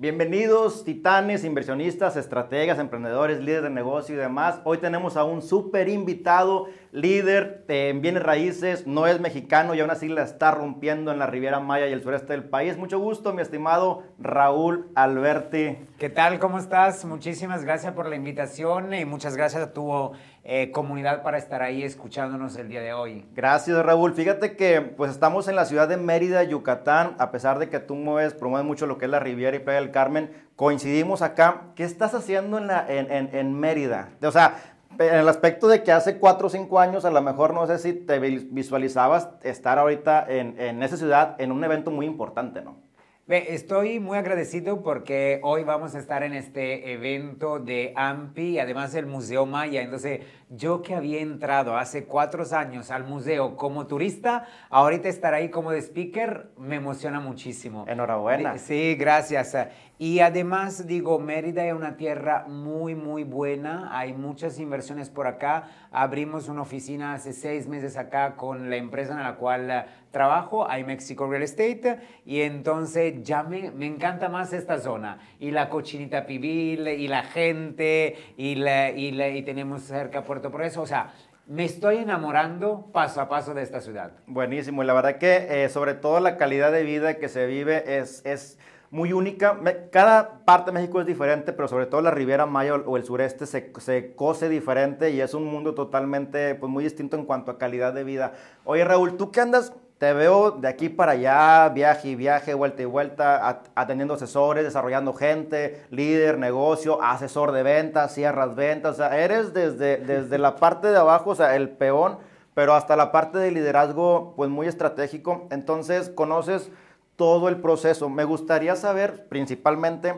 Bienvenidos titanes, inversionistas, estrategas, emprendedores, líderes de negocio y demás. Hoy tenemos a un súper invitado, líder en bienes raíces, no es mexicano y aún así la está rompiendo en la Riviera Maya y el sureste del país. Mucho gusto, mi estimado Raúl Alberti. ¿Qué tal? ¿Cómo estás? Muchísimas gracias por la invitación y muchas gracias a tu eh, comunidad para estar ahí escuchándonos el día de hoy. Gracias, Raúl. Fíjate que pues estamos en la ciudad de Mérida, Yucatán, a pesar de que tú mueves, promueves mucho lo que es la Riviera y Playa del Carmen, coincidimos acá. ¿Qué estás haciendo en, la, en, Mérida? O sea, en el aspecto de que hace cuatro o cinco años, a lo mejor no sé si te visualizabas estar ahorita en, en esa ciudad en un evento muy importante, ¿no? Estoy muy agradecido porque hoy vamos a estar en este evento de AMPI, además del Museo Maya. Entonces, yo que había entrado hace cuatro años al museo como turista, ahorita estar ahí como de speaker me emociona muchísimo. Enhorabuena. Sí, gracias. Y además, digo, Mérida es una tierra muy, muy buena. Hay muchas inversiones por acá. Abrimos una oficina hace seis meses acá con la empresa en la cual eh, trabajo, hay Mexico Real Estate. Y entonces ya me, me encanta más esta zona. Y la cochinita pibil, y la gente, y, la, y, la, y tenemos cerca Puerto Progreso. O sea, me estoy enamorando paso a paso de esta ciudad. Buenísimo. Y la verdad que eh, sobre todo la calidad de vida que se vive es... es muy única. Cada parte de México es diferente, pero sobre todo la Riviera Maya o el sureste se, se cose diferente y es un mundo totalmente pues, muy distinto en cuanto a calidad de vida. Oye, Raúl, ¿tú qué andas? Te veo de aquí para allá, viaje y viaje, vuelta y vuelta, atendiendo asesores, desarrollando gente, líder, negocio, asesor de ventas, cierras ventas. O sea, eres desde, desde la parte de abajo, o sea, el peón, pero hasta la parte de liderazgo, pues muy estratégico. Entonces, conoces todo el proceso. Me gustaría saber principalmente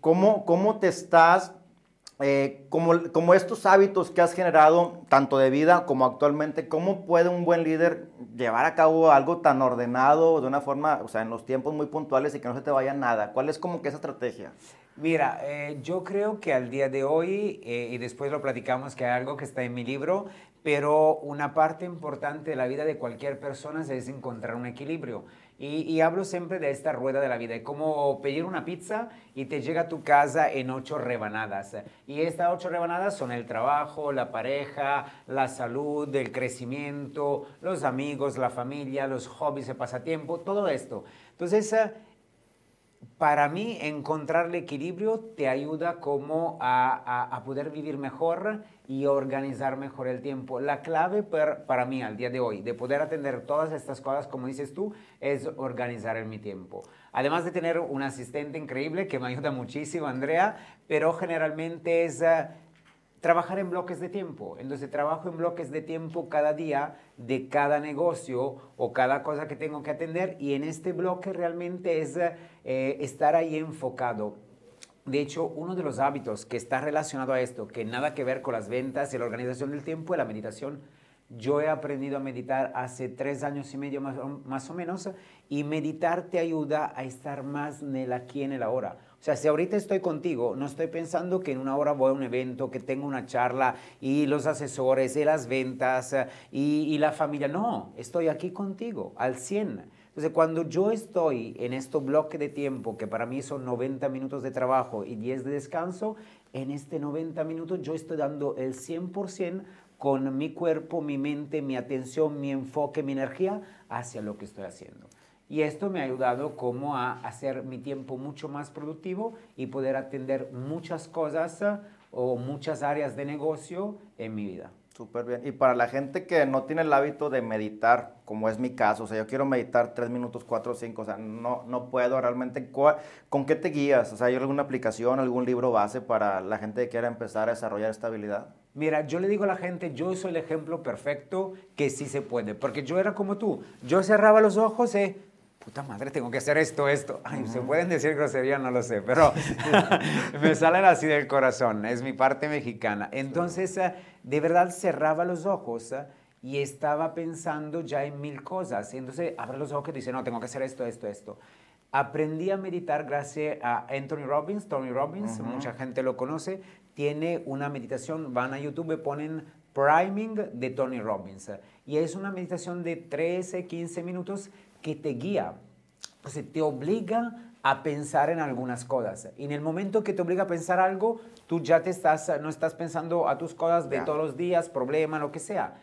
cómo, cómo te estás, eh, como, estos hábitos que has generado, tanto de vida como actualmente, cómo puede un buen líder llevar a cabo algo tan ordenado, de una forma, o sea, en los tiempos muy puntuales y que no se te vaya nada. ¿Cuál es como que esa estrategia? Mira, eh, yo creo que al día de hoy, eh, y después lo platicamos, que hay algo que está en mi libro, pero una parte importante de la vida de cualquier persona es encontrar un equilibrio. Y, hablo siempre de esta rueda de la vida, es como pedir una pizza y te llega a tu casa en ocho rebanadas. Y estas ocho rebanadas son el trabajo, la pareja, la salud, el crecimiento, los amigos, la familia, los hobbies, el pasatiempo, todo esto. Entonces, para mí encontrar el equilibrio te ayuda como a, poder vivir mejor y organizar mejor el tiempo. La clave para mí al día de hoy de poder atender todas estas cosas, como dices tú, es organizar mi tiempo. Además de tener un asistente increíble que me ayuda muchísimo, Andrea, pero generalmente es... Eh, trabajar en bloques de tiempo. Entonces trabajo en bloques de tiempo cada día de cada negocio o cada cosa que tengo que atender y en este bloque realmente es eh, estar ahí enfocado. De hecho, uno de los hábitos que está relacionado a esto, que nada que ver con las ventas y la organización del tiempo, es la meditación. Yo he aprendido a meditar hace tres años y medio más, o menos y meditar te ayuda a estar más en el aquí, en el ahora. O sea, si ahorita estoy contigo, no estoy pensando que en una hora voy a un evento, que tengo una charla y los asesores y las ventas eh, y, la familia. No, estoy aquí contigo al 100. Entonces, cuando yo estoy en este bloque de tiempo, que para mí son 90 minutos de trabajo y 10 de descanso, en este 90 minutos yo estoy dando el 100% con mi cuerpo, mi mente, mi atención, mi enfoque, mi energía hacia lo que estoy haciendo. Y esto me ha ayudado como a hacer mi tiempo mucho más productivo y poder atender muchas cosas eh, o muchas áreas de negocio en mi vida. Súper bien. Y para la gente que no tiene el hábito de meditar, como es mi caso, o sea, yo quiero meditar tres minutos, cuatro o cinco, o sea, no, no puedo realmente. ¿Con qué te guías? O sea, ¿hay alguna aplicación, algún libro base para la gente que quiera empezar a desarrollar esta habilidad? Mira, yo le digo a la gente, yo soy el ejemplo perfecto que sí se puede, porque yo era como tú. Yo cerraba los ojos, eh, puta madre, tengo que hacer esto, esto. Ay, se pueden decir grosería, no lo sé, pero me salen así del corazón, es mi parte mexicana. Entonces, eh, de verdad cerraba los ojos eh, y estaba pensando ya en mil cosas. Entonces, abre los ojos y dice, no, tengo que hacer esto, esto, esto. Aprendí a meditar gracias a Anthony Robbins, Tony Robbins, mucha gente lo conoce, tiene una meditación, van a YouTube, ponen Priming de Tony Robbins. Y es una meditación de 13, 15 minutos que te guía, o te obliga a pensar en algunas cosas. Y en el momento que te obliga a pensar algo, tú ya te estás, no estás pensando a tus cosas de todos los días, problema, lo que sea.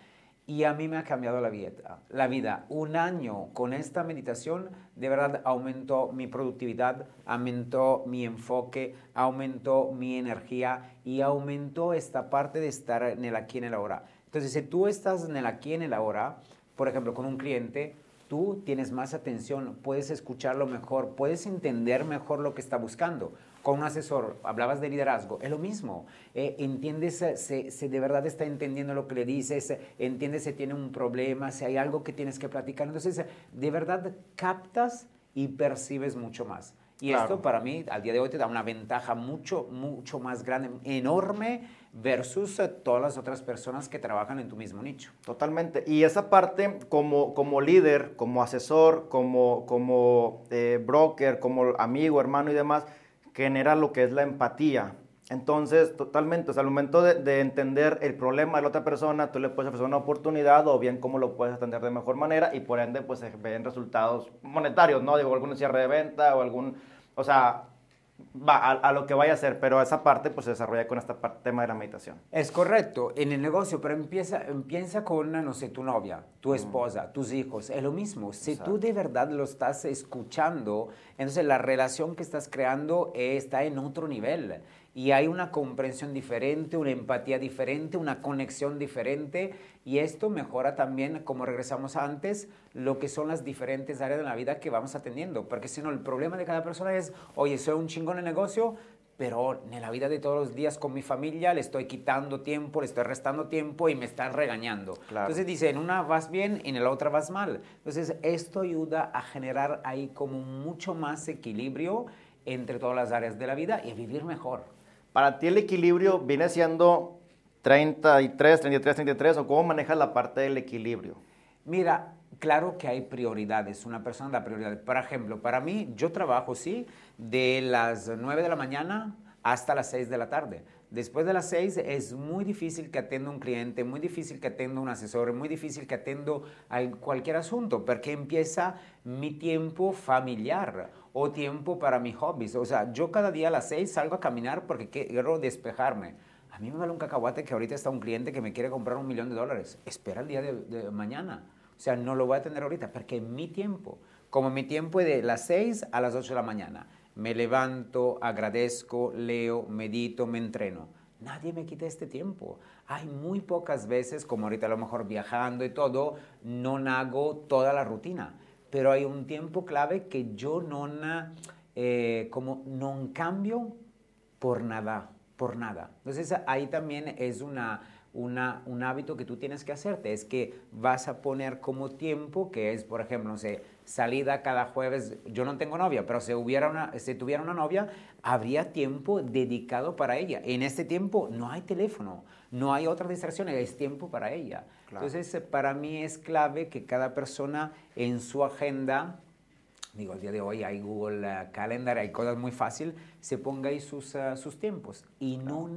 Y a mí me ha cambiado la vida, la vida. Un año con esta meditación, de verdad aumentó mi productividad, aumentó mi enfoque, aumentó mi energía y aumentó esta parte de estar en el aquí, en el ahora. Entonces, si tú estás en el aquí, en el ahora, por ejemplo, con un cliente, tú tienes más atención, puedes escucharlo mejor, puedes entender mejor lo que está buscando. Con un asesor, hablabas de liderazgo, es lo mismo. Eh, entiendes si, de verdad está entendiendo lo que le dices, entiendes si tiene un problema, si hay algo que tienes que platicar. Entonces, de verdad captas y percibes mucho más. Y esto para mí, al día de hoy, te da una ventaja mucho, mucho más grande, enorme versus eh, todas las otras personas que trabajan en tu mismo nicho. Totalmente. Y esa parte como, como líder, como asesor, como, como eh, broker, como amigo, hermano y demás, genera lo que es la empatía. Entonces, totalmente, o sea, al momento de, entender el problema de la otra persona, tú le puedes ofrecer una oportunidad o bien cómo lo puedes atender de mejor manera y por ende, pues se ven resultados monetarios, ¿no? Digo, algún cierre de venta o algún, o sea, va a, lo que vaya a hacer, pero esa parte pues se desarrolla con este tema de la meditación. Es correcto, en el negocio, pero empieza, empieza con, no sé, tu novia, tu esposa, tus hijos, es lo mismo. Si tú de verdad lo estás escuchando, entonces la relación que estás creando está en otro nivel y hay una comprensión diferente, una empatía diferente, una conexión diferente y esto mejora también, como regresamos antes, lo que son las diferentes áreas de la vida que vamos atendiendo, porque si no, el problema de cada persona es, oye, soy un chingón en negocio, pero en la vida de todos los días con mi familia le estoy quitando tiempo, le estoy restando tiempo y me están regañando. Entonces dice, en una vas bien en la otra vas mal. Entonces esto ayuda a generar ahí como mucho más equilibrio entre todas las áreas de la vida y a vivir mejor. Para ti el equilibrio viene siendo 33, 33, 33 o cómo manejas la parte del equilibrio? Mira, claro que hay prioridades. Una persona da prioridades. Por ejemplo, para mí, yo trabajo, sí, de las 9 de la mañana hasta las 6 de la tarde. Después de las 6 es muy difícil que atienda un cliente, muy difícil que atienda un asesor, muy difícil que atienda cualquier asunto, porque empieza mi tiempo familiar o tiempo para mis hobbies. O sea, yo cada día a las seis salgo a caminar porque quiero despejarme. A mí me vale un cacahuate que ahorita está un cliente que me quiere comprar un millón de dólares. Espera el día de, mañana. O sea, no lo voy a tener ahorita porque mi tiempo, como mi tiempo es de las 6 a las 8 de la mañana, me levanto, agradezco, leo, medito, me entreno. Nadie me quita este tiempo. Hay muy pocas veces, como ahorita a lo mejor viajando y todo, no hago toda la rutina pero hay un tiempo clave que yo no eh, cambio por nada, por nada. Entonces ahí también es una, una, un hábito que tú tienes que hacerte, es que vas a poner como tiempo, que es, por ejemplo, no sé, salida cada jueves, yo no tengo novia, pero si, hubiera una, si tuviera una novia, habría tiempo dedicado para ella. En este tiempo no hay teléfono, no hay otra distracción, es tiempo para ella. Entonces, eh, para mí es clave que cada persona en su agenda, digo, el día de hoy hay Google eh, Calendar, hay cosas muy fáciles, se ponga ahí sus, eh, sus tiempos. Y no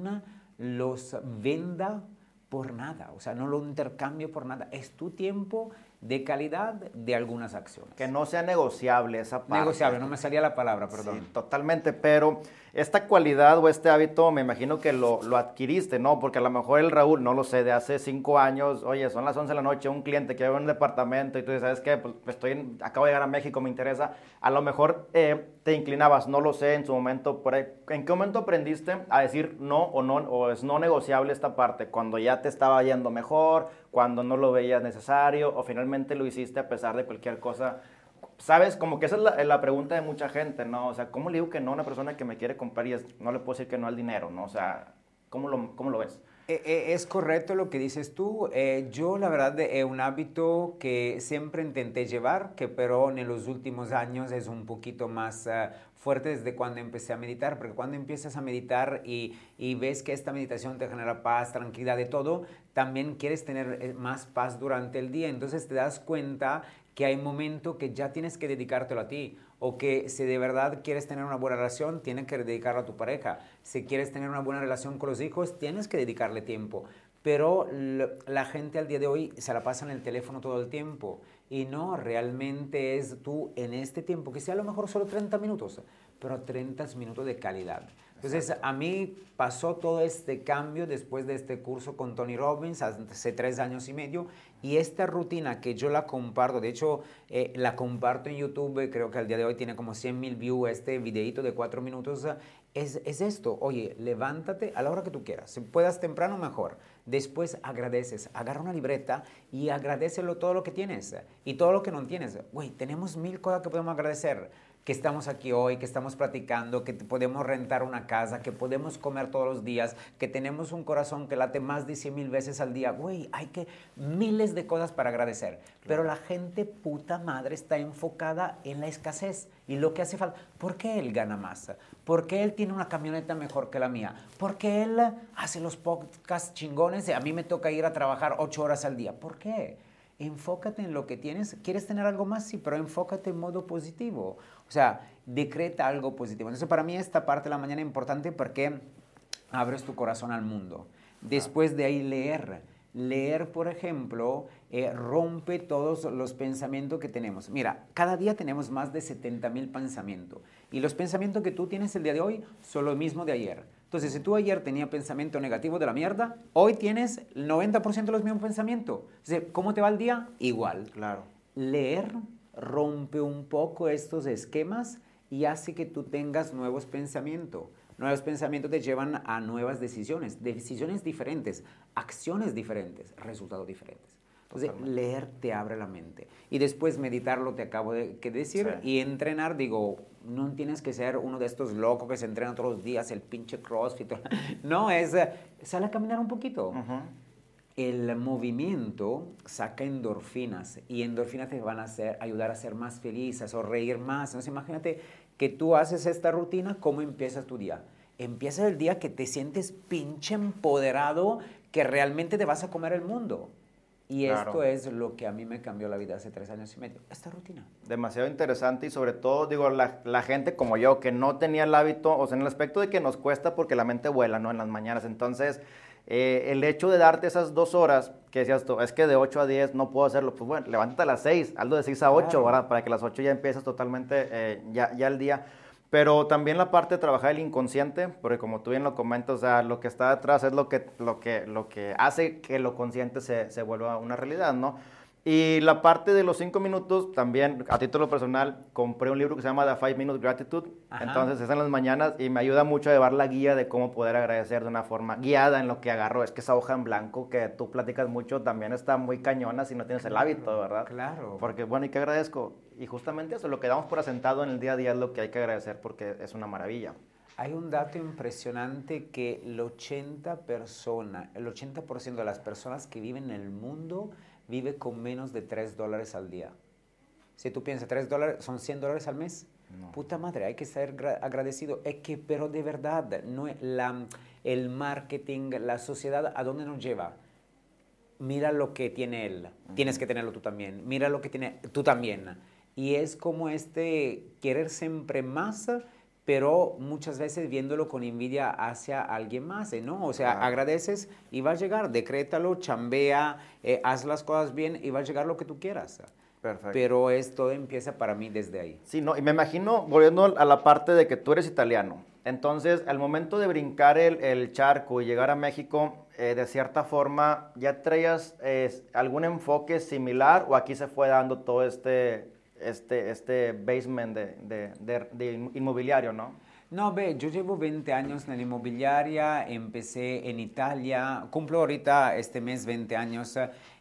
los venda por nada, o sea, no lo intercambio por nada. Es tu tiempo de calidad de algunas acciones. Que no sea negociable esa parte. Negociable, no me salía la palabra, perdón. Sí, totalmente, pero esta cualidad o este hábito me imagino que lo, lo, adquiriste, ¿no? Porque a lo mejor el Raúl, no lo sé, de hace cinco años, oye, son las 11 de la noche, un cliente que vive en un departamento y tú dices, ¿sabes qué? Pues estoy acabo de llegar a México, me interesa. A lo mejor eh, te inclinabas, no lo sé, en su momento, por ¿en qué momento aprendiste a decir no o no, o es no negociable esta parte? Cuando ya te estaba yendo mejor, cuando no lo veías necesario, o finalmente lo hiciste a pesar de cualquier cosa ¿Sabes? Como que esa es la, pregunta de mucha gente, ¿no? O sea, ¿cómo le digo que no a una persona que me quiere comprar y no le puedo decir que no al dinero, ¿no? O sea, ¿cómo lo, cómo lo ves? Eh, eh, es correcto lo que dices tú. Eh, yo, la verdad, es un hábito que siempre intenté llevar, que pero en los últimos años es un poquito más fuerte desde cuando empecé a meditar, porque cuando empiezas a meditar y, y, ves que esta meditación te genera paz, tranquilidad, de todo, también quieres tener más paz durante el día. Entonces te das cuenta que hay momentos que ya tienes que dedicártelo a ti o que si de verdad quieres tener una buena relación, tienes que dedicarlo a tu pareja. Si quieres tener una buena relación con los hijos, tienes que dedicarle tiempo. Pero la gente al día de hoy se la pasa en el teléfono todo el tiempo y no, realmente es tú en este tiempo, que sea a lo mejor solo 30 minutos, pero 30 minutos de calidad. Entonces, a mí pasó todo este cambio después de este curso con Tony Robbins hace tres años y medio y esta rutina que yo la comparto, de hecho, eh, la comparto en YouTube, creo que al día de hoy tiene como 100 mil views este videito de cuatro minutos, es, es, esto, oye, levántate a la hora que tú quieras, si puedas temprano mejor, después agradeces, agarra una libreta y agradecelo todo lo que tienes y todo lo que no tienes. Güey, tenemos mil cosas que podemos agradecer que estamos aquí hoy, que estamos platicando, que podemos rentar una casa, que podemos comer todos los días, que tenemos un corazón que late más de 100 mil veces al día. Güey, hay que miles de cosas para agradecer. Pero la gente puta madre está enfocada en la escasez y lo que hace falta. ¿Por qué él gana más? ¿Por qué él tiene una camioneta mejor que la mía? ¿Por qué él hace los podcasts chingones y a mí me toca ir a trabajar ocho horas al día? ¿Por qué? Enfócate en lo que tienes. ¿Quieres tener algo más? Sí, pero enfócate en modo positivo. O sea, decreta algo positivo. Entonces, para mí esta parte de la mañana es importante porque abres tu corazón al mundo. Después de ahí leer. Leer, por ejemplo, eh, rompe todos los pensamientos que tenemos. Mira, cada día tenemos más de 70 mil pensamientos. Y los pensamientos que tú tienes el día de hoy son los mismos de ayer. Entonces, si tú ayer tenías pensamiento negativo de la mierda, hoy tienes el 90% de los mismos pensamientos. ¿Cómo te va el día? Igual. Claro. Leer rompe un poco estos esquemas y hace que tú tengas nuevos pensamientos. Nuevos pensamientos te llevan a nuevas decisiones, decisiones diferentes, acciones diferentes, resultados diferentes. Entonces, leer te abre la mente. Y después meditarlo, te acabo de decir, y entrenar, digo, no tienes que ser uno de estos locos que se entrenan todos los días, el pinche crossfit. No, es, sale a caminar un poquito el movimiento saca endorfinas y endorfinas te van a hacer, ayudar a ser más felices o reír más. Entonces imagínate que tú haces esta rutina, ¿cómo empiezas tu día? Empieza el día que te sientes pinche empoderado, que realmente te vas a comer el mundo. Y esto es lo que a mí me cambió la vida hace tres años y medio, esta rutina. Demasiado interesante y sobre todo, digo, la, la, gente como yo que no tenía el hábito, o sea, en el aspecto de que nos cuesta porque la mente vuela, ¿no? En las mañanas. Entonces, eh, el hecho de darte esas dos horas, que decías tú, es que de 8 a 10 no puedo hacerlo, pues bueno, levántate a las 6, hazlo de 6 a 8, ¿verdad? Para que a las 8 ya empieces totalmente eh, ya, ya el día. Pero también la parte de trabajar el inconsciente, porque como tú bien lo comentas, o sea, lo que está detrás es lo que, lo que, lo que hace que lo consciente se, se vuelva una realidad, ¿no? Y la parte de los cinco minutos, también a título personal, compré un libro que se llama The Five Minute Gratitude. Entonces es en las mañanas y me ayuda mucho a llevar la guía de cómo poder agradecer de una forma guiada en lo que agarro. Es que esa hoja en blanco que tú platicas mucho también está muy cañona si no tienes el hábito, ¿verdad? Claro. Porque, bueno, ¿y qué agradezco? Y justamente eso, lo que damos por asentado en el día a día es lo que hay que agradecer porque es una maravilla. Hay un dato impresionante que el 80%, persona, el 80 de las personas que viven en el mundo vive con menos de 3 dólares al día. Si tú piensas, 3 dólares son 100 dólares al mes. Puta madre, hay que ser agradecido. Es que, pero de verdad, no, la, el marketing, la sociedad, ¿a dónde nos lleva? Mira lo que tiene él, tienes que tenerlo tú también. Mira lo que tiene tú también. Y es como este querer siempre más pero muchas veces viéndolo con envidia hacia alguien más, ¿eh? ¿no? O sea, agradeces y va a llegar, decrétalo, chambea, eh, haz las cosas bien y va a llegar lo que tú quieras. Perfecto. Pero esto empieza para mí desde ahí. Sí, no, y me imagino, volviendo a la parte de que tú eres italiano, entonces al momento de brincar el, charco y llegar a México, eh, de cierta forma, ¿ya traías algún enfoque similar o aquí se fue dando todo este este, este basement de, de, de, inmobiliario, ¿no? No, ve, yo llevo 20 años en la inmobiliaria, empecé en Italia, cumplo ahorita este mes 20 años,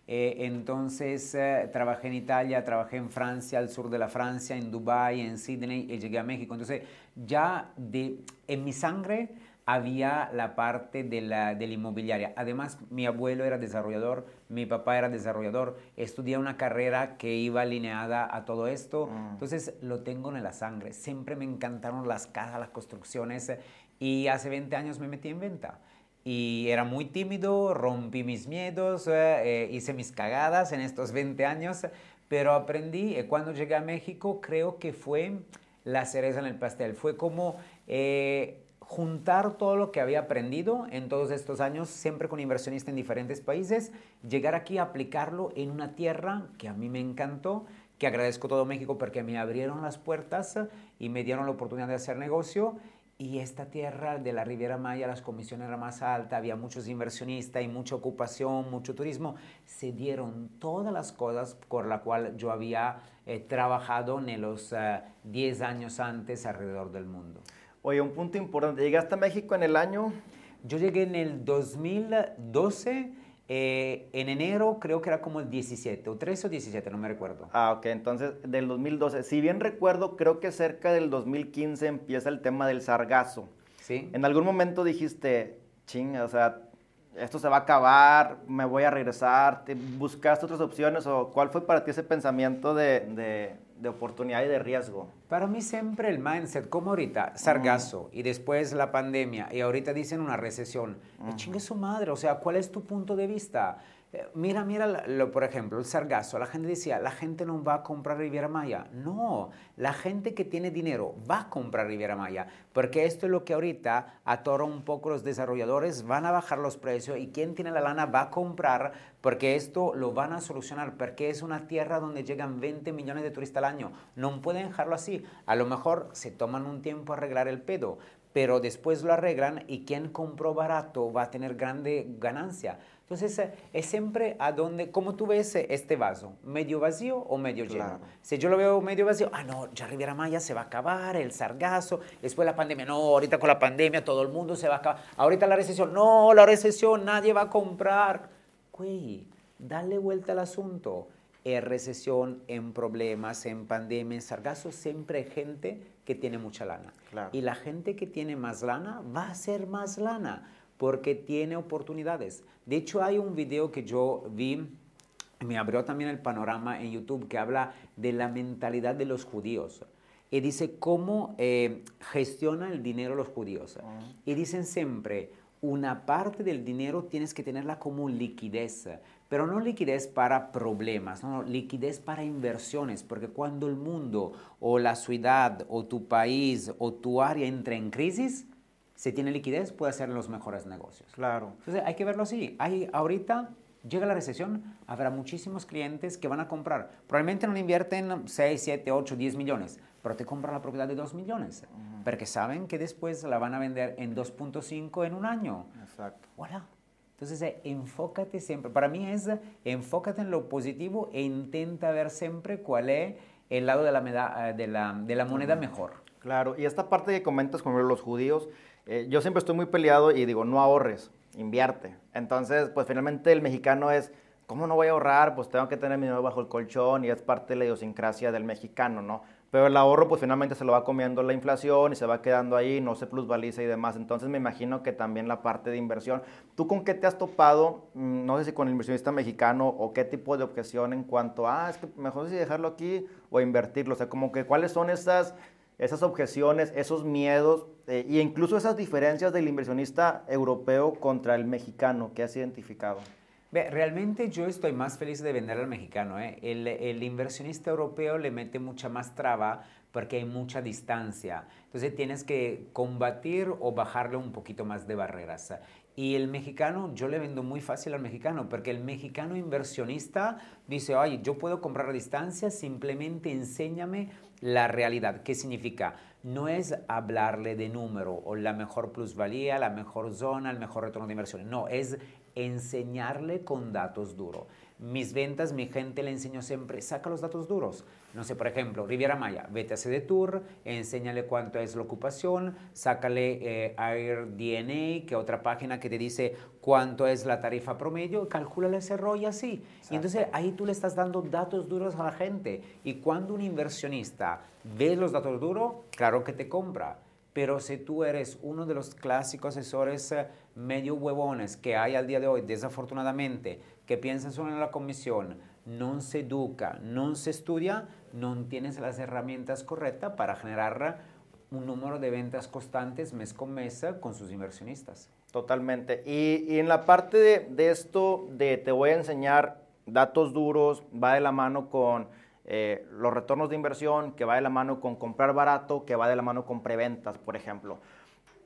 eh, entonces eh, trabajé en Italia, trabajé en Francia, al sur de la Francia, en Dubái, en Sydney y llegué a México. Entonces ya de, en mi sangre había la parte de la, de la inmobiliaria. Además, mi abuelo era desarrollador, mi papá era desarrollador, estudié una carrera que iba alineada a todo esto, mm. entonces lo tengo en la sangre. Siempre me encantaron las casas, las construcciones y hace 20 años me metí en venta. Y era muy tímido, rompí mis miedos, eh, eh, hice mis cagadas en estos 20 años, pero aprendí. Eh, cuando llegué a México, creo que fue la cereza en el pastel. Fue como juntar todo lo que había aprendido en todos estos años, siempre con inversionistas en diferentes países, llegar aquí a aplicarlo en una tierra que a mí me encantó, que agradezco todo México porque me abrieron las puertas y me dieron la oportunidad de hacer negocio. Y esta tierra de la Riviera Maya, las comisiones eran más altas, había muchos inversionistas y mucha ocupación, mucho turismo. Se dieron todas las cosas por las cuales yo había eh, trabajado en los 10 años antes alrededor del mundo. Oye, un punto importante. ¿Llegaste a México en el año? Yo llegué en el 2012 eh, en enero creo que era como el 17, o 13 o 17, no me recuerdo. Ah, ok, entonces del 2012. Si bien recuerdo, creo que cerca del 2015 empieza el tema del sargazo. Sí. En algún momento dijiste, ching, o sea, esto se va a acabar, me voy a regresar. ¿Buscaste otras opciones o cuál fue para ti ese pensamiento de de oportunidad y de riesgo? Para mí siempre el mindset, como ahorita, sargazo, y después la pandemia, y ahorita dicen una recesión. Chingue su madre, o sea, ¿cuál es tu punto de vista? Mira, mira, lo, por ejemplo, el sargazo. La gente decía, la gente no va a comprar Riviera Maya. No, la gente que tiene dinero va a comprar Riviera Maya, porque esto es lo que ahorita atora un poco los desarrolladores, van a bajar los precios y quien tiene la lana va a comprar, porque esto lo van a solucionar, porque es una tierra donde llegan 20 millones de turistas al año. No pueden dejarlo así. A lo mejor se toman un tiempo a arreglar el pedo, pero después lo arreglan y quien compró barato va a tener grande ganancia. Entonces, eh, es siempre a donde, ¿cómo tú ves eh, este vaso? ¿Medio vacío o medio lleno? Si yo lo veo medio vacío, ah, no, ya Riviera Maya se va a acabar, el sargazo, después la pandemia, no, ahorita con la pandemia todo el mundo se va a acabar, ahorita la recesión, no, la recesión, nadie va a comprar. Güey, dale vuelta al asunto. En recesión, en problemas, en pandemia, en sargazo, siempre hay gente que tiene mucha lana. Y la gente que tiene más lana va a ser más lana porque tiene oportunidades. De hecho, hay un video que yo vi, me abrió también el panorama en YouTube, que habla de la mentalidad de los judíos. Y dice cómo eh, gestiona el dinero los judíos. Ah. Y dicen siempre, una parte del dinero tienes que tenerla como liquidez, pero no liquidez para problemas, no, liquidez para inversiones, porque cuando el mundo o la ciudad o tu país o tu área entra en crisis, si tiene liquidez, puede hacer los mejores negocios. Claro. Entonces hay que verlo así. Hay, ahorita llega la recesión, habrá muchísimos clientes que van a comprar. Probablemente no invierten 6, 7, 8, 10 millones, pero te compran la propiedad de 2 millones, porque saben que después la van a vender en 2.5 en un año. Exacto. Voilà. Entonces, eh, enfócate siempre. Para mí es enfócate en lo positivo e intenta ver siempre cuál es el lado de la, eh, de la, de la moneda mejor. Claro, y esta parte que comentas con los judíos, eh, yo siempre estoy muy peleado y digo, no ahorres, invierte. Entonces, pues finalmente el mexicano es, ¿cómo no voy a ahorrar? Pues tengo que tener mi dinero bajo el colchón y es parte de la idiosincrasia del mexicano, ¿no? Pero el ahorro, pues finalmente se lo va comiendo la inflación y se va quedando ahí, no se plusvaliza y demás. Entonces me imagino que también la parte de inversión. ¿Tú con qué te has topado? Mm, no sé si con el inversionista mexicano o qué tipo de objeción en cuanto a, ah, es que mejor si dejarlo aquí o invertirlo. O sea, como que cuáles son esas esas objeciones, esos miedos e incluso esas diferencias del inversionista europeo contra el mexicano que has identificado? Realmente yo estoy más feliz de vender al mexicano. ¿eh? El, el, inversionista europeo le mete mucha más traba porque hay mucha distancia. Entonces tienes que combatir o bajarle un poquito más de barreras. Y el mexicano, yo le vendo muy fácil al mexicano, porque el mexicano inversionista dice, oye, yo puedo comprar a distancia, simplemente enséñame la realidad. ¿Qué significa? No es hablarle de número o la mejor plusvalía, la mejor zona, el mejor retorno de inversión. No, es enseñarle con datos duros. Mis ventas, mi gente le enseño siempre, saca los datos duros. No sé, por ejemplo, Riviera Maya, vete a CD Tour, enséñale cuánto es la ocupación, sácale eh, AirDNA, que otra página que te dice cuánto es la tarifa promedio, calcúlale ese rollo y así. Y entonces ahí tú le estás dando datos duros a la gente. Y cuando un inversionista ve los datos duros, claro que te compra. Pero si tú eres uno de los clásicos asesores eh, medio huevones que hay al día de hoy, desafortunadamente, que piensan solo en la comisión, no se educa, no se estudia, no tienes las herramientas correctas para generar un número de ventas constantes mes con mes eh, con sus inversionistas. Totalmente. Y, en la parte de, de, esto de te voy a enseñar datos duros, va de la mano con eh, los retornos de inversión, que va de la mano con comprar barato, que va de la mano con preventas, por ejemplo.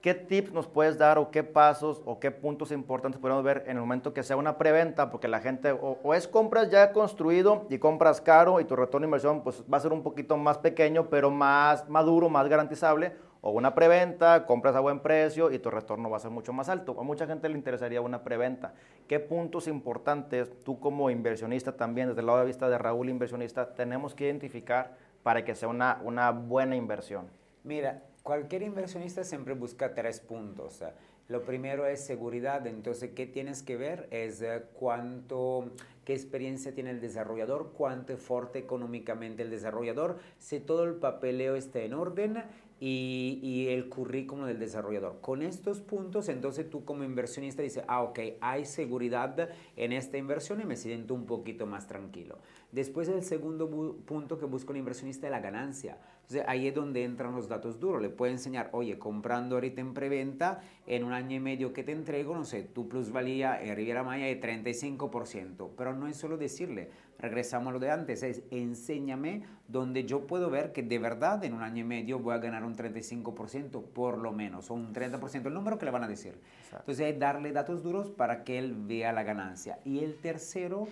¿qué tips nos puedes dar o qué pasos o qué puntos importantes podemos ver en el momento que sea una preventa? Porque la gente o, es compras ya construido y compras caro y tu retorno de inversión pues va a ser un poquito más pequeño, pero más maduro, más garantizable. O una preventa, compras a buen precio y tu retorno va a ser mucho más alto. A mucha gente le interesaría una preventa. ¿Qué puntos importantes tú como inversionista también, desde el lado de vista de Raúl inversionista, tenemos que identificar para que sea una, una buena inversión? Mira, cualquier inversionista siempre busca tres puntos. Lo primero es seguridad, entonces, ¿qué tienes que ver? Es eh, cuánto, qué experiencia tiene el desarrollador, cuánto es fuerte económicamente el desarrollador, si todo el papeleo está en orden y, y, el currículum del desarrollador. Con estos puntos, entonces tú como inversionista dices, ah, ok, hay seguridad en esta inversión y me siento un poquito más tranquilo. Después el segundo punto que busca el inversionista es la ganancia. Entonces ahí es donde entran los datos duros. Le puede enseñar, oye, comprando ahorita en preventa, en un año y medio que te entrego, no sé, tu plusvalía en Riviera Maya de 35%. Pero no es solo decirle, regresamos a lo de antes, es enséñame donde yo puedo ver que de verdad en un año y medio voy a ganar un 35% por lo menos, o un 30%, el número que le van a decir. Entonces es darle datos duros para que él vea la ganancia. Y el tercero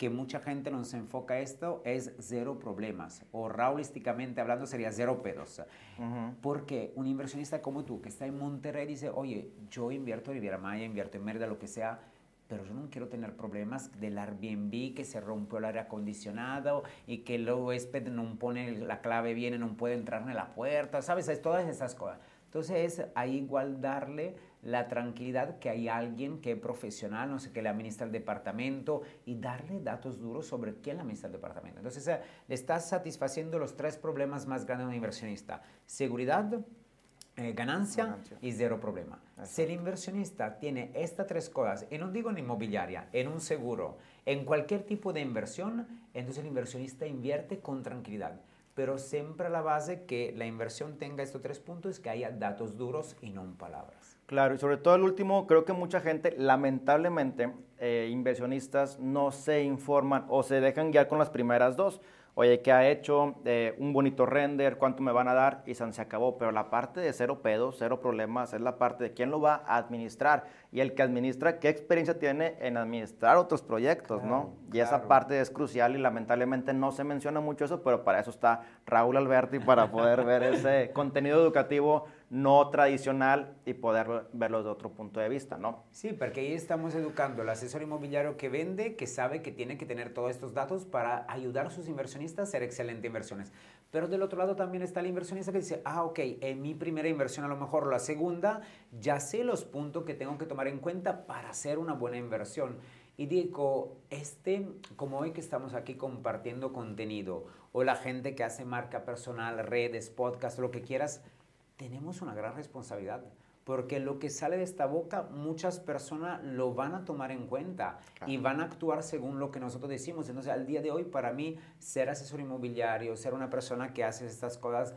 que mucha gente nos enfoca esto es cero problemas o raulísticamente hablando sería cero pedos. Porque un inversionista como tú que está en Monterrey dice, oye, yo invierto en Riviera Maya, invierto en Mérida, lo que sea, pero yo no quiero tener problemas del Airbnb que se rompió el aire acondicionado y que el huésped no pone la clave bien y no puede entrar en la puerta, ¿sabes? Es todas esas cosas. Entonces es ahí igual darle la tranquilidad que hay alguien que es profesional, no sé, que le administra el departamento y darle datos duros sobre quién le administra el departamento. Entonces, eh, le estás satisfaciendo los tres problemas más grandes de un inversionista. Seguridad, eh, ganancia, y cero problema. Si el inversionista tiene estas tres cosas, y no digo en inmobiliaria, en un seguro, en cualquier tipo de inversión, entonces el inversionista invierte con tranquilidad. Pero siempre a la base que la inversión tenga estos tres puntos es que haya datos duros y no palabras. Claro, y sobre todo el último, creo que mucha gente, lamentablemente, eh, inversionistas no se informan o se dejan guiar con las primeras dos. Oye, ¿qué ha hecho? Eh, un bonito render, ¿cuánto me van a dar? Y se acabó. Pero la parte de cero pedos, cero problemas, es la parte de quién lo va a administrar. Y el que administra, ¿qué experiencia tiene en administrar otros proyectos, no? Y esa parte es crucial y lamentablemente no se menciona mucho eso, pero para eso está Raúl Alberti, para poder ver ese contenido educativo no tradicional y poder verlo desde otro punto de vista, ¿no? Sí, porque ahí estamos educando al asesor inmobiliario que vende, que sabe que tiene que tener todos estos datos para ayudar a sus inversionistas a hacer excelentes inversiones. Pero del otro lado también está el inversionista que dice, ah, ok, en mi primera inversión a lo mejor la segunda, ya sé los puntos que tengo que tomar en cuenta para hacer una buena inversión. Y digo, este, como hoy que estamos aquí compartiendo contenido, o la gente que hace marca personal, redes, podcast, lo que quieras, tenemos una gran responsabilidad, porque lo que sale de esta boca muchas personas lo van a tomar en cuenta y van a actuar según lo que nosotros decimos. Entonces, al día de hoy, para mí, ser asesor inmobiliario, ser una persona que hace estas cosas,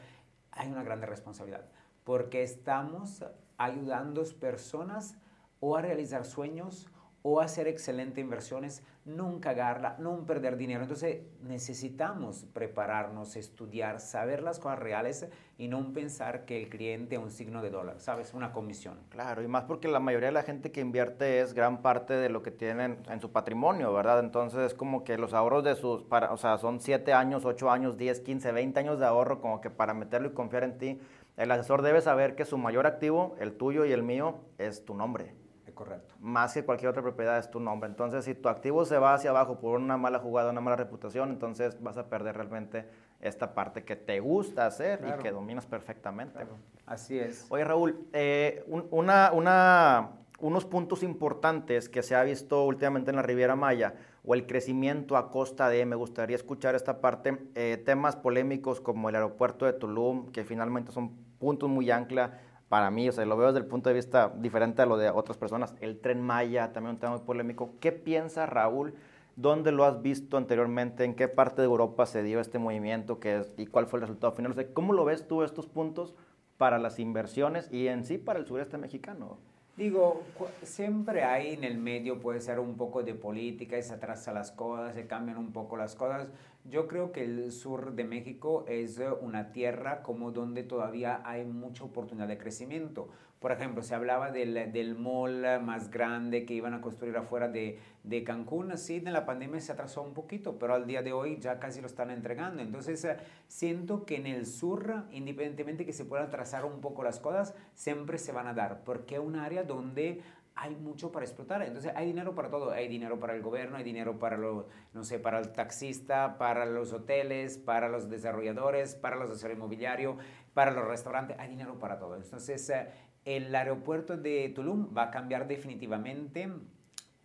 hay una gran responsabilidad, porque estamos ayudando a personas o a realizar sueños o hacer excelentes inversiones, nunca cagarla, no perder dinero. Entonces necesitamos prepararnos, estudiar, saber las cosas reales y no pensar que el cliente es un signo de dólar, ¿sabes? Una comisión. Claro, y más porque la mayoría de la gente que invierte es gran parte de lo que tienen en su patrimonio, ¿verdad? Entonces es como que los ahorros de sus, para, o sea, son 7 años, 8 años, 10, 15, 20 años de ahorro como que para meterlo y confiar en ti. El asesor debe saber que su mayor activo, el tuyo y el mío, es tu nombre. Correcto. Más que cualquier otra propiedad es tu nombre. Entonces, si tu activo se va hacia abajo por una mala jugada, una mala reputación, entonces vas a perder realmente esta parte que te gusta hacer y que dominas perfectamente. Así es. Oye, Raúl, eh, una, una, unos puntos importantes que se ha visto últimamente en la Riviera Maya o el crecimiento a costa de, me gustaría escuchar esta parte, eh, temas polémicos como el aeropuerto de Tulum, que finalmente son puntos muy ancla para mí, o sea, lo veo desde el punto de vista diferente a lo de otras personas. El tren Maya, también un tema muy polémico. ¿Qué piensa Raúl? ¿Dónde lo has visto anteriormente? ¿En qué parte de Europa se dio este movimiento? ¿Qué es, ¿Y cuál fue el resultado final? ¿Cómo lo ves tú estos puntos para las inversiones y en sí para el sureste mexicano? Digo, siempre hay en el medio, puede ser un poco de política, se atrasa las cosas, se cambian un poco las cosas. Yo creo que el sur de México es una tierra como donde todavía hay mucha oportunidad de crecimiento, Por ejemplo, se hablaba del, del mall más grande que iban a construir afuera de, de Cancún. Sí, en la pandemia se atrasó un poquito, pero al día de hoy ya casi lo están entregando. Entonces, eh, siento que en el sur, independientemente que se puedan atrasar un poco las cosas, siempre se van a dar, porque es un área donde hay mucho para explotar. Entonces hay dinero para todo. Hay dinero para el gobierno, hay dinero para, lo, no sé, para el taxista, para los hoteles, para los desarrolladores, para los asesores inmobiliarios, para los restaurantes. Hay dinero para todo. Entonces eh, el aeropuerto de Tulum va a cambiar definitivamente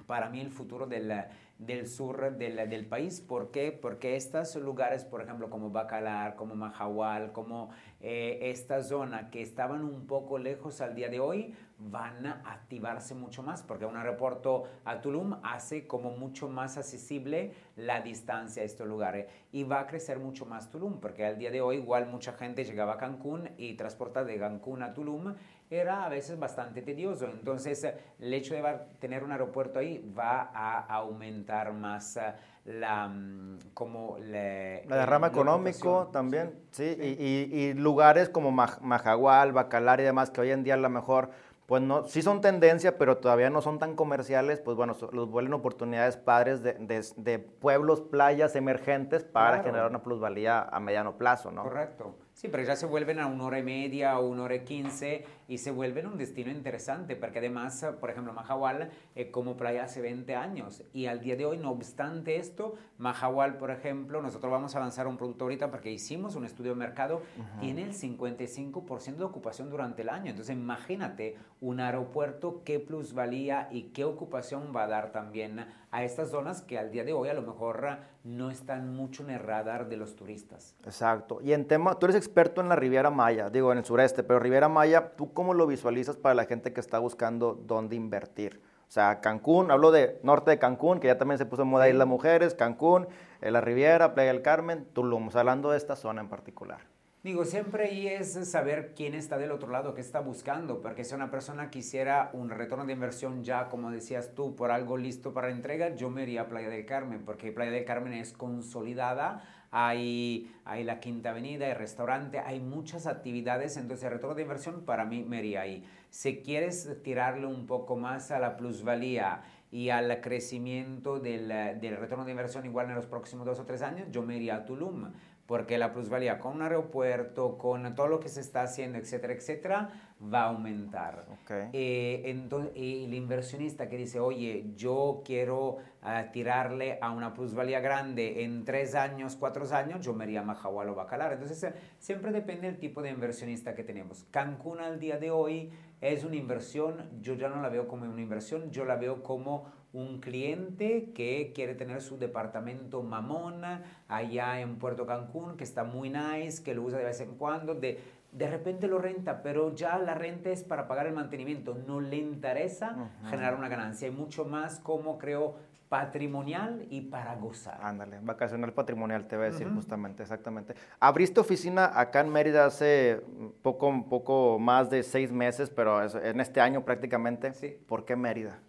para mí el futuro del, del sur del, del, país. ¿Por qué? Porque estos lugares, por ejemplo, como Bacalar, como Mahahual, como eh, esta zona que estaban un poco lejos al día de hoy, van a activarse mucho más, porque un aeropuerto a Tulum hace como mucho más accesible la distancia a estos lugares y va a crecer mucho más Tulum, porque al día de hoy igual mucha gente llegaba a Cancún y transportar de Cancún a Tulum era a veces bastante tedioso. Entonces, el hecho de tener un aeropuerto ahí va a aumentar más eh, la, mm, como la, la derrama económico también, sí, Y, y, lugares como Majagual, Bacalar y demás, que hoy en día a lo mejor pues no, sí son tendencia, pero todavía no son tan comerciales, pues bueno, los vuelven oportunidades padres de, de, pueblos, playas emergentes para generar una plusvalía a mediano plazo, ¿no? Correcto. Sí, pero ya se vuelven a una hora y media o una hora y quince y se vuelven un destino interesante, porque además, por ejemplo, Mahahual eh, como playa hace 20 años y al día de hoy, no obstante esto, Mahahual, por ejemplo, nosotros vamos a lanzar un producto ahorita porque hicimos un estudio de mercado, tiene el 55% de ocupación durante el año. Entonces, imagínate un aeropuerto, qué plusvalía y qué ocupación va a dar también a estas zonas que al día de hoy a lo mejor no están mucho en el radar de los turistas. Exacto. Y en tema, tú eres experto en la Riviera Maya, digo en el sureste, pero Riviera Maya, ¿tú cómo lo visualizas para la gente que está buscando dónde invertir? O sea, Cancún, hablo de norte de Cancún, que ya también se puso en moda sí. Isla Mujeres, Cancún, eh, la Riviera, Playa del Carmen, Tulum, hablando de esta zona en particular. Digo, siempre ahí es saber quién está del otro lado, qué está buscando, porque si una persona quisiera un retorno de inversión ya, como decías tú, por algo listo para entrega, yo me iría a Playa del Carmen, porque Playa del Carmen es consolidada, hay, hay la Quinta Avenida, hay restaurante, hay muchas actividades, entonces el retorno de inversión para mí me iría ahí. Si quieres tirarle un poco más a la plusvalía y al crecimiento del, del retorno de inversión igual en los próximos dos o tres años, yo me iría a Tulum porque la plusvalía con un aeropuerto, con todo lo que se está haciendo, etcétera, etcétera, va a aumentar. Okay. Eh, entonces, el inversionista que dice, oye, yo quiero uh, tirarle a una plusvalía grande en tres años, cuatro años, yo me iría a Mahahual o Bacalar. Entonces, eh, siempre depende del tipo de inversionista que tenemos. Cancún al día de hoy es una inversión, yo ya no la veo como una inversión, yo la veo como un cliente que quiere tener su departamento mamona allá en Puerto Cancún, que está muy nice, que lo usa de vez en cuando, de, de repente lo renta, pero ya la renta es para pagar el mantenimiento, no le interesa uh -huh. generar una ganancia, hay mucho más como creo patrimonial y para gozar. Ándale, vacacional patrimonial, te voy a decir uh -huh. justamente, exactamente. Abriste oficina acá en Mérida hace poco, poco más de seis meses, pero en este año prácticamente. Sí. ¿Por qué Mérida?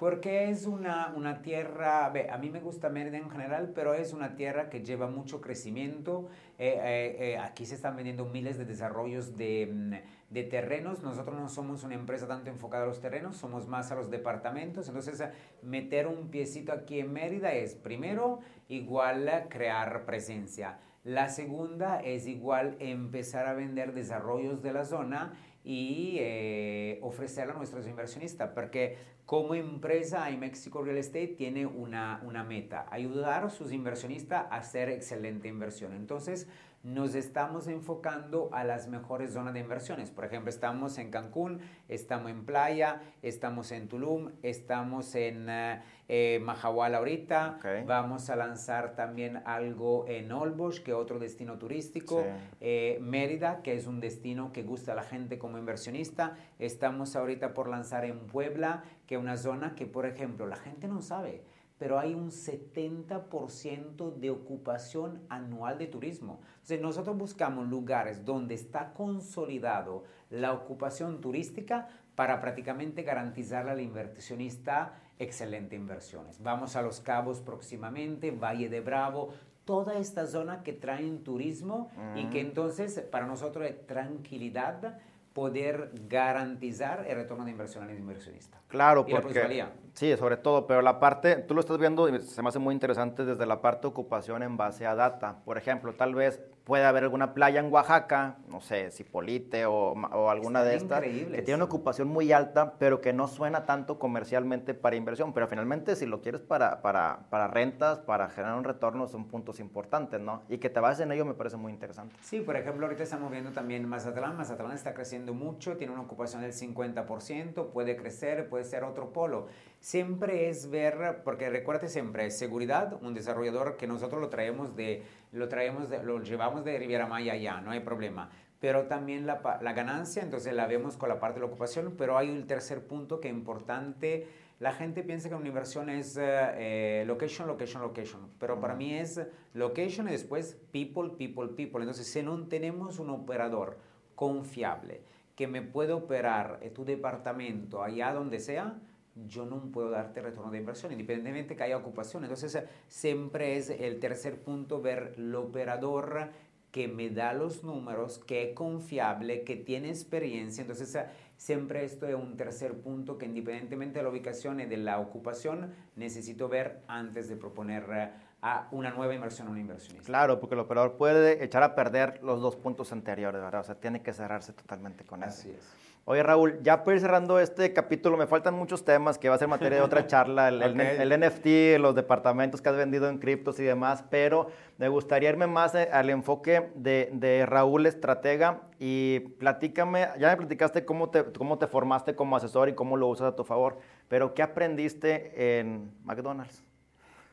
Porque es una, una tierra, a mí me gusta Mérida en general, pero es una tierra que lleva mucho crecimiento. Eh, eh, eh, aquí se están vendiendo miles de desarrollos de, mm, de, terrenos. Nosotros no somos una empresa tanto enfocada a los terrenos, somos más a los departamentos. Entonces, meter un piecito aquí en Mérida es, primero, igual crear presencia. La segunda es igual empezar a vender desarrollos de la zona y eh, ofrecerlo a nuestros inversionistas, porque como empresa iMexico Real Estate tiene una, una meta, ayudar a sus inversionistas a hacer excelente inversión. Entonces, nos estamos enfocando a las mejores zonas de inversiones. Por ejemplo, estamos en Cancún, estamos en Playa, estamos en Tulum, estamos en eh, eh Mahahual ahorita. Okay. Vamos a lanzar también algo en Olbosch, que es otro destino turístico. Sí. Eh, Mérida, que es un destino que gusta a la gente como inversionista. Estamos ahorita por lanzar en Puebla, que es una zona que, por ejemplo, la gente no sabe pero hay un 70% de ocupación anual de turismo. Entonces, nosotros buscamos lugares donde está consolidado la ocupación turística para prácticamente garantizarle al inversionista excelentes inversiones. Vamos a Los Cabos próximamente, Valle de Bravo, toda esta zona que traen turismo mm. y que entonces para nosotros es tranquilidad poder garantizar el retorno de inversión al inversionista. Claro, porque sí, sobre todo, pero la parte, tú lo estás viendo y se me hace muy interesante desde la parte de ocupación en base a data. Por ejemplo, tal vez puede haber alguna playa en Oaxaca, no sé, Cipolite o, o alguna de estas, que tiene una ocupación muy alta, pero que no suena tanto comercialmente para inversión. Pero finalmente, si lo quieres para, para, para rentas, para generar un retorno, son puntos importantes, ¿no? Y que te bases en ello me parece muy interesante. Sí, por ejemplo, ahorita estamos viendo también Mazatlán. Mazatlán está creciendo mucho, tiene una ocupación del 50%, puede crecer, puede ser otro polo. Siempre es ver, porque recuérdate siempre, seguridad, un desarrollador que nosotros lo traemos de, lo traemos, lo llevamos de Riviera Maya ya, no hay problema. Pero también la, la ganancia, entonces la vemos con la parte de la ocupación, pero hay un tercer punto que es importante. La gente piensa que una inversión es eh, location, location, location, pero para mí es location y después people, people, people. Entonces, si no tenemos un operador confiable que me puede operar en tu departamento allá donde sea, yo no puedo darte retorno de inversión, independientemente que haya ocupación. Entonces, siempre es el tercer punto ver el operador que me da los números, que es confiable, que tiene experiencia. Entonces, siempre esto es un tercer punto que independientemente de la ubicación y de la ocupación, necesito ver antes de proponer eh, a una nueva inversión a un inversionista. Claro, porque el operador puede echar a perder los dos puntos anteriores, ¿verdad? O sea, tiene que cerrarse totalmente con eso. Así es. Oye, Raúl, ya para ir cerrando este capítulo, me faltan muchos temas que va a ser materia de otra charla, el, NFT, los departamentos que has vendido en criptos y demás, pero me gustaría irme más eh, al enfoque de, Raúl Estratega y platícame, ya me platicaste cómo te, cómo te formaste como asesor y cómo lo usas a tu favor, pero ¿qué aprendiste en McDonald's?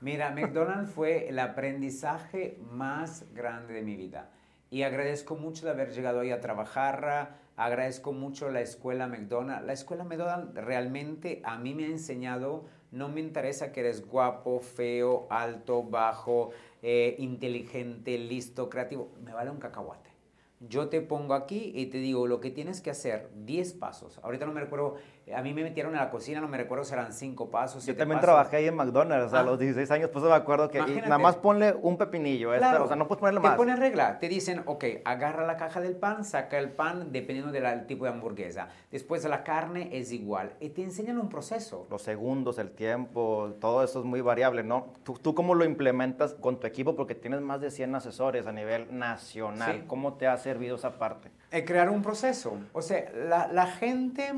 Mira, McDonald's fue el aprendizaje más grande de mi vida y agradezco mucho de haber llegado ahí a trabajar Agradezco mucho la escuela McDonald's. La escuela McDonald's realmente a mí me ha enseñado, no me interesa que eres guapo, feo, alto, bajo, eh, inteligente, listo, creativo. Me vale un cacahuate. Yo te pongo aquí y te digo lo que tienes que hacer, 10 pasos. Ahorita no me recuerdo a mí me metieron en la cocina, no me recuerdo si eran cinco pasos. Yo también trabajé ahí en McDonald's a ah. los 16 años, pues me acuerdo que nada más ponle un pepinillo, este, o sea, no puedes ponerle más. Te ponen regla, te dicen, ok, agarra la caja del pan, saca el pan dependiendo del tipo de hamburguesa. Después la carne es igual. Y te enseñan un proceso. Los segundos, el tiempo, todo eso es muy variable, ¿no? ¿Tú, tú cómo lo implementas con tu equipo? Porque tienes más de 100 asesores a nivel nacional. ¿Cómo te ha servido esa parte? Eh, crear un proceso. O sea, la, la gente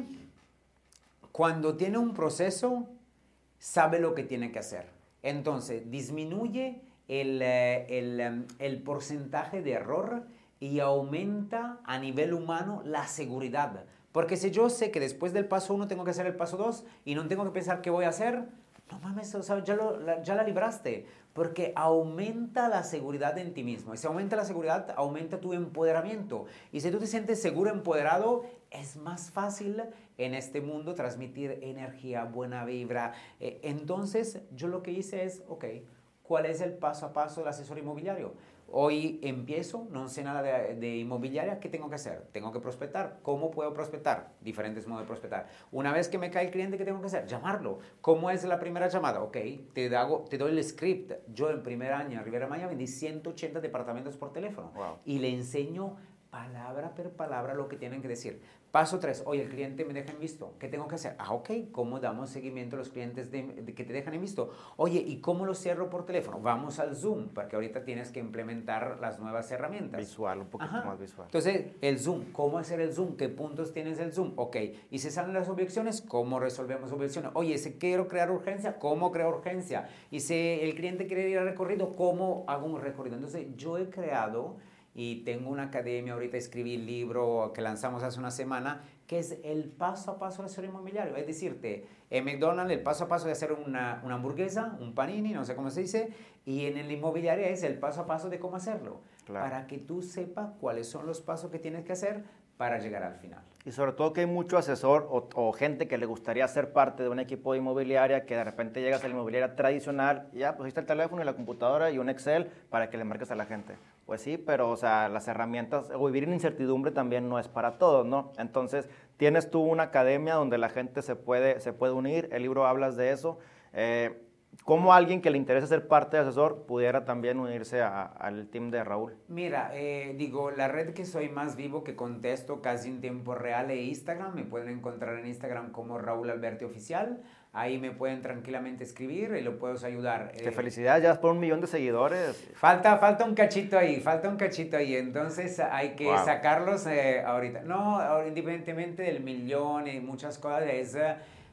cuando tiene un proceso, sabe lo que tiene que hacer. Entonces, disminuye el, eh, em, el, porcentaje de error y aumenta a nivel humano la seguridad. Porque si yo sé que después del paso 1 tengo que hacer el paso 2 y no tengo que pensar qué voy a hacer, no mames, ya, la, ya la libraste. Porque aumenta la seguridad en ti mismo. Y si aumenta la seguridad, aumenta tu empoderamiento. Y si tú te sientes seguro, empoderado, es más fácil en este mundo transmitir energía, buena vibra. Eh, entonces, yo lo que hice es, ok, ¿cuál es el paso a paso del asesor inmobiliario? Hoy empiezo, no sé nada de, inmobiliaria, ¿qué tengo que hacer? Tengo que prospectar. ¿Cómo puedo prospectar? Diferentes modos de prospectar. Una vez que me cae el cliente, ¿qué tengo que hacer? Llamarlo. ¿Cómo es la primera llamada? Ok, te, hago, te doy el script. Yo el primer año en Rivera Maya vendí 180 departamentos por teléfono y le enseño palabra por palabra lo que tienen que decir. Paso 3, oye, el cliente me deja en visto, ¿qué tengo que hacer? Ah, ok, ¿cómo damos seguimiento a los clientes de, que te dejan en visto? Oye, ¿y cómo lo cierro por teléfono? Vamos al Zoom, porque ahorita tienes que implementar las nuevas herramientas. Visual, un poquito más visual. Entonces, el Zoom, ¿cómo hacer el Zoom? ¿Qué puntos tienes el Zoom? Ok, ¿y si salen las objeciones? ¿Cómo resolvemos objeciones? Oye, si quiero crear urgencia, ¿cómo creo urgencia? Y si el cliente quiere ir al recorrido, ¿cómo hago un recorrido? Entonces, yo he creado y tengo una academia, ahorita escribí el libro que lanzamos hace una semana, que es el paso a paso del asesor inmobiliario. Es decirte, en McDonald's el paso a paso de hacer una, una, hamburguesa, un panini, no sé cómo se dice, y en el inmobiliario es el paso a paso de cómo hacerlo, para que tú sepas cuáles son los pasos que tienes que hacer para llegar al final. Y sobre todo que hay mucho asesor o, gente que le gustaría ser parte de un equipo de inmobiliaria, que de repente llegas a la inmobiliaria tradicional y ya, está el teléfono y la computadora y un Excel para que le marques a la gente. Pues sí, pero o sea, las herramientas, vivir en incertidumbre también no es para todos, ¿no? Entonces, tienes tú una academia donde la gente se puede, se puede unir, el libro hablas de eso. Eh, cómo alguien que le interesa ser parte de asesor pudiera también unirse al team de Raúl. Mira, eh, digo, la red que soy más vivo, que contesto casi en tiempo real es Instagram. Me pueden encontrar en Instagram como Raúl Alberti Oficial. Ahí me pueden tranquilamente escribir y lo puedo ayudar. Qué eh, felicidades, ya es por un millón de seguidores. Falta, falta un cachito ahí, falta un cachito ahí. Entonces hay que sacarlos eh, ahorita. No, independientemente del millón y muchas cosas, es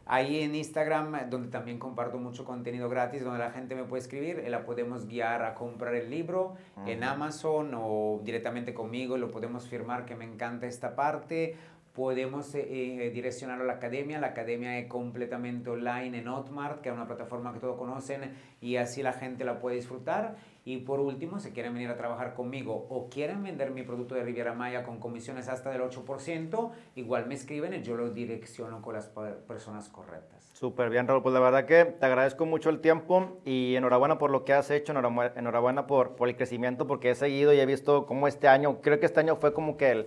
Ahí en Instagram, donde también comparto mucho contenido gratis, donde la gente me puede escribir, la podemos guiar a comprar el libro en Amazon o directamente conmigo, lo podemos firmar, que me encanta esta parte. Podemos eh, eh, direccionarlo a la academia. La academia es completamente online en Hotmart, que es una plataforma que todos conocen y así la gente la puede disfrutar. Y por último, si quieren venir a trabajar conmigo o quieren vender mi producto de Riviera Maya con comisiones hasta del 8%, igual me escriben y yo lo direcciono con las personas correctas. Súper bien, Raúl. Pues la verdad que te agradezco mucho el tiempo y enhorabuena por lo que has hecho, enhorabuena por, por el crecimiento, porque he seguido y he visto cómo este año, creo que este año fue como que el,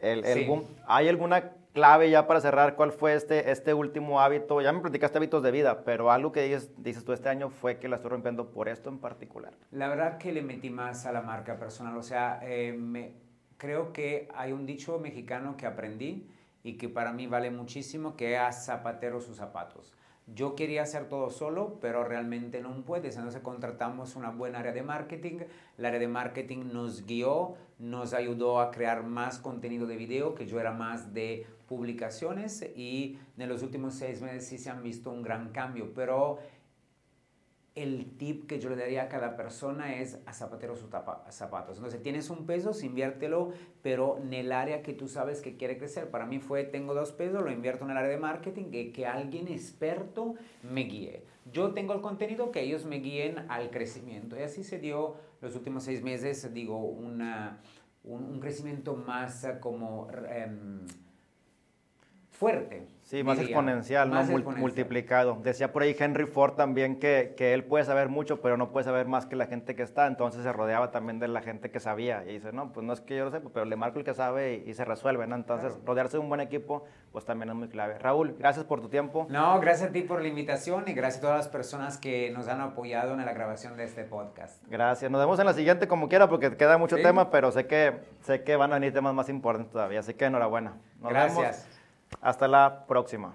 el, el boom. ¿Hay alguna clave ya para cerrar, ¿cuál fue este, este último hábito? Ya me platicaste hábitos de vida, pero algo que dices, dices tú este año fue que la estoy rompiendo por esto en particular. La verdad que le metí más a la marca personal, o sea, eh, me, creo que hay un dicho mexicano que aprendí y que para mí vale muchísimo, que es zapatero sus zapatos. Yo quería hacer todo solo, pero realmente no puedes. Entonces contratamos una buena área de marketing. El área de marketing nos guió, nos ayudó a crear más contenido de video, que yo era más de publicaciones y en los últimos seis meses sí se han visto un gran cambio. Pero el tip que yo le daría a cada persona es a zapatero sus zapatos. Entonces, tienes un peso, inviértelo, pero en el área que tú sabes que quiere crecer. Para mí fue, tengo dos pesos, lo invierto en el área de marketing, que, que alguien experto me guíe. Yo tengo el contenido, que ellos me guíen al crecimiento. Y así se dio los últimos seis meses, digo, una, un, crecimiento más como em, fuerte. Sí, más exponencial, no multiplicado. Decía por ahí Henry Ford también que, que, él puede saber mucho, pero no puede saber más que la gente que está. Entonces se rodeaba también de la gente que sabía. Y dice, no, pues no es que yo lo sepa, pero le marco el que sabe y, se resuelve, ¿no? Entonces, rodearse de un buen equipo, pues también es muy clave. Raúl, gracias por tu tiempo. No, gracias a ti por la invitación y gracias a todas las personas que nos han apoyado en la grabación de este podcast. Gracias. Nos vemos en la siguiente como quiera porque queda mucho tema, pero sé que, sé que van a venir temas más importantes todavía. Así que enhorabuena. gracias. Hasta la próxima.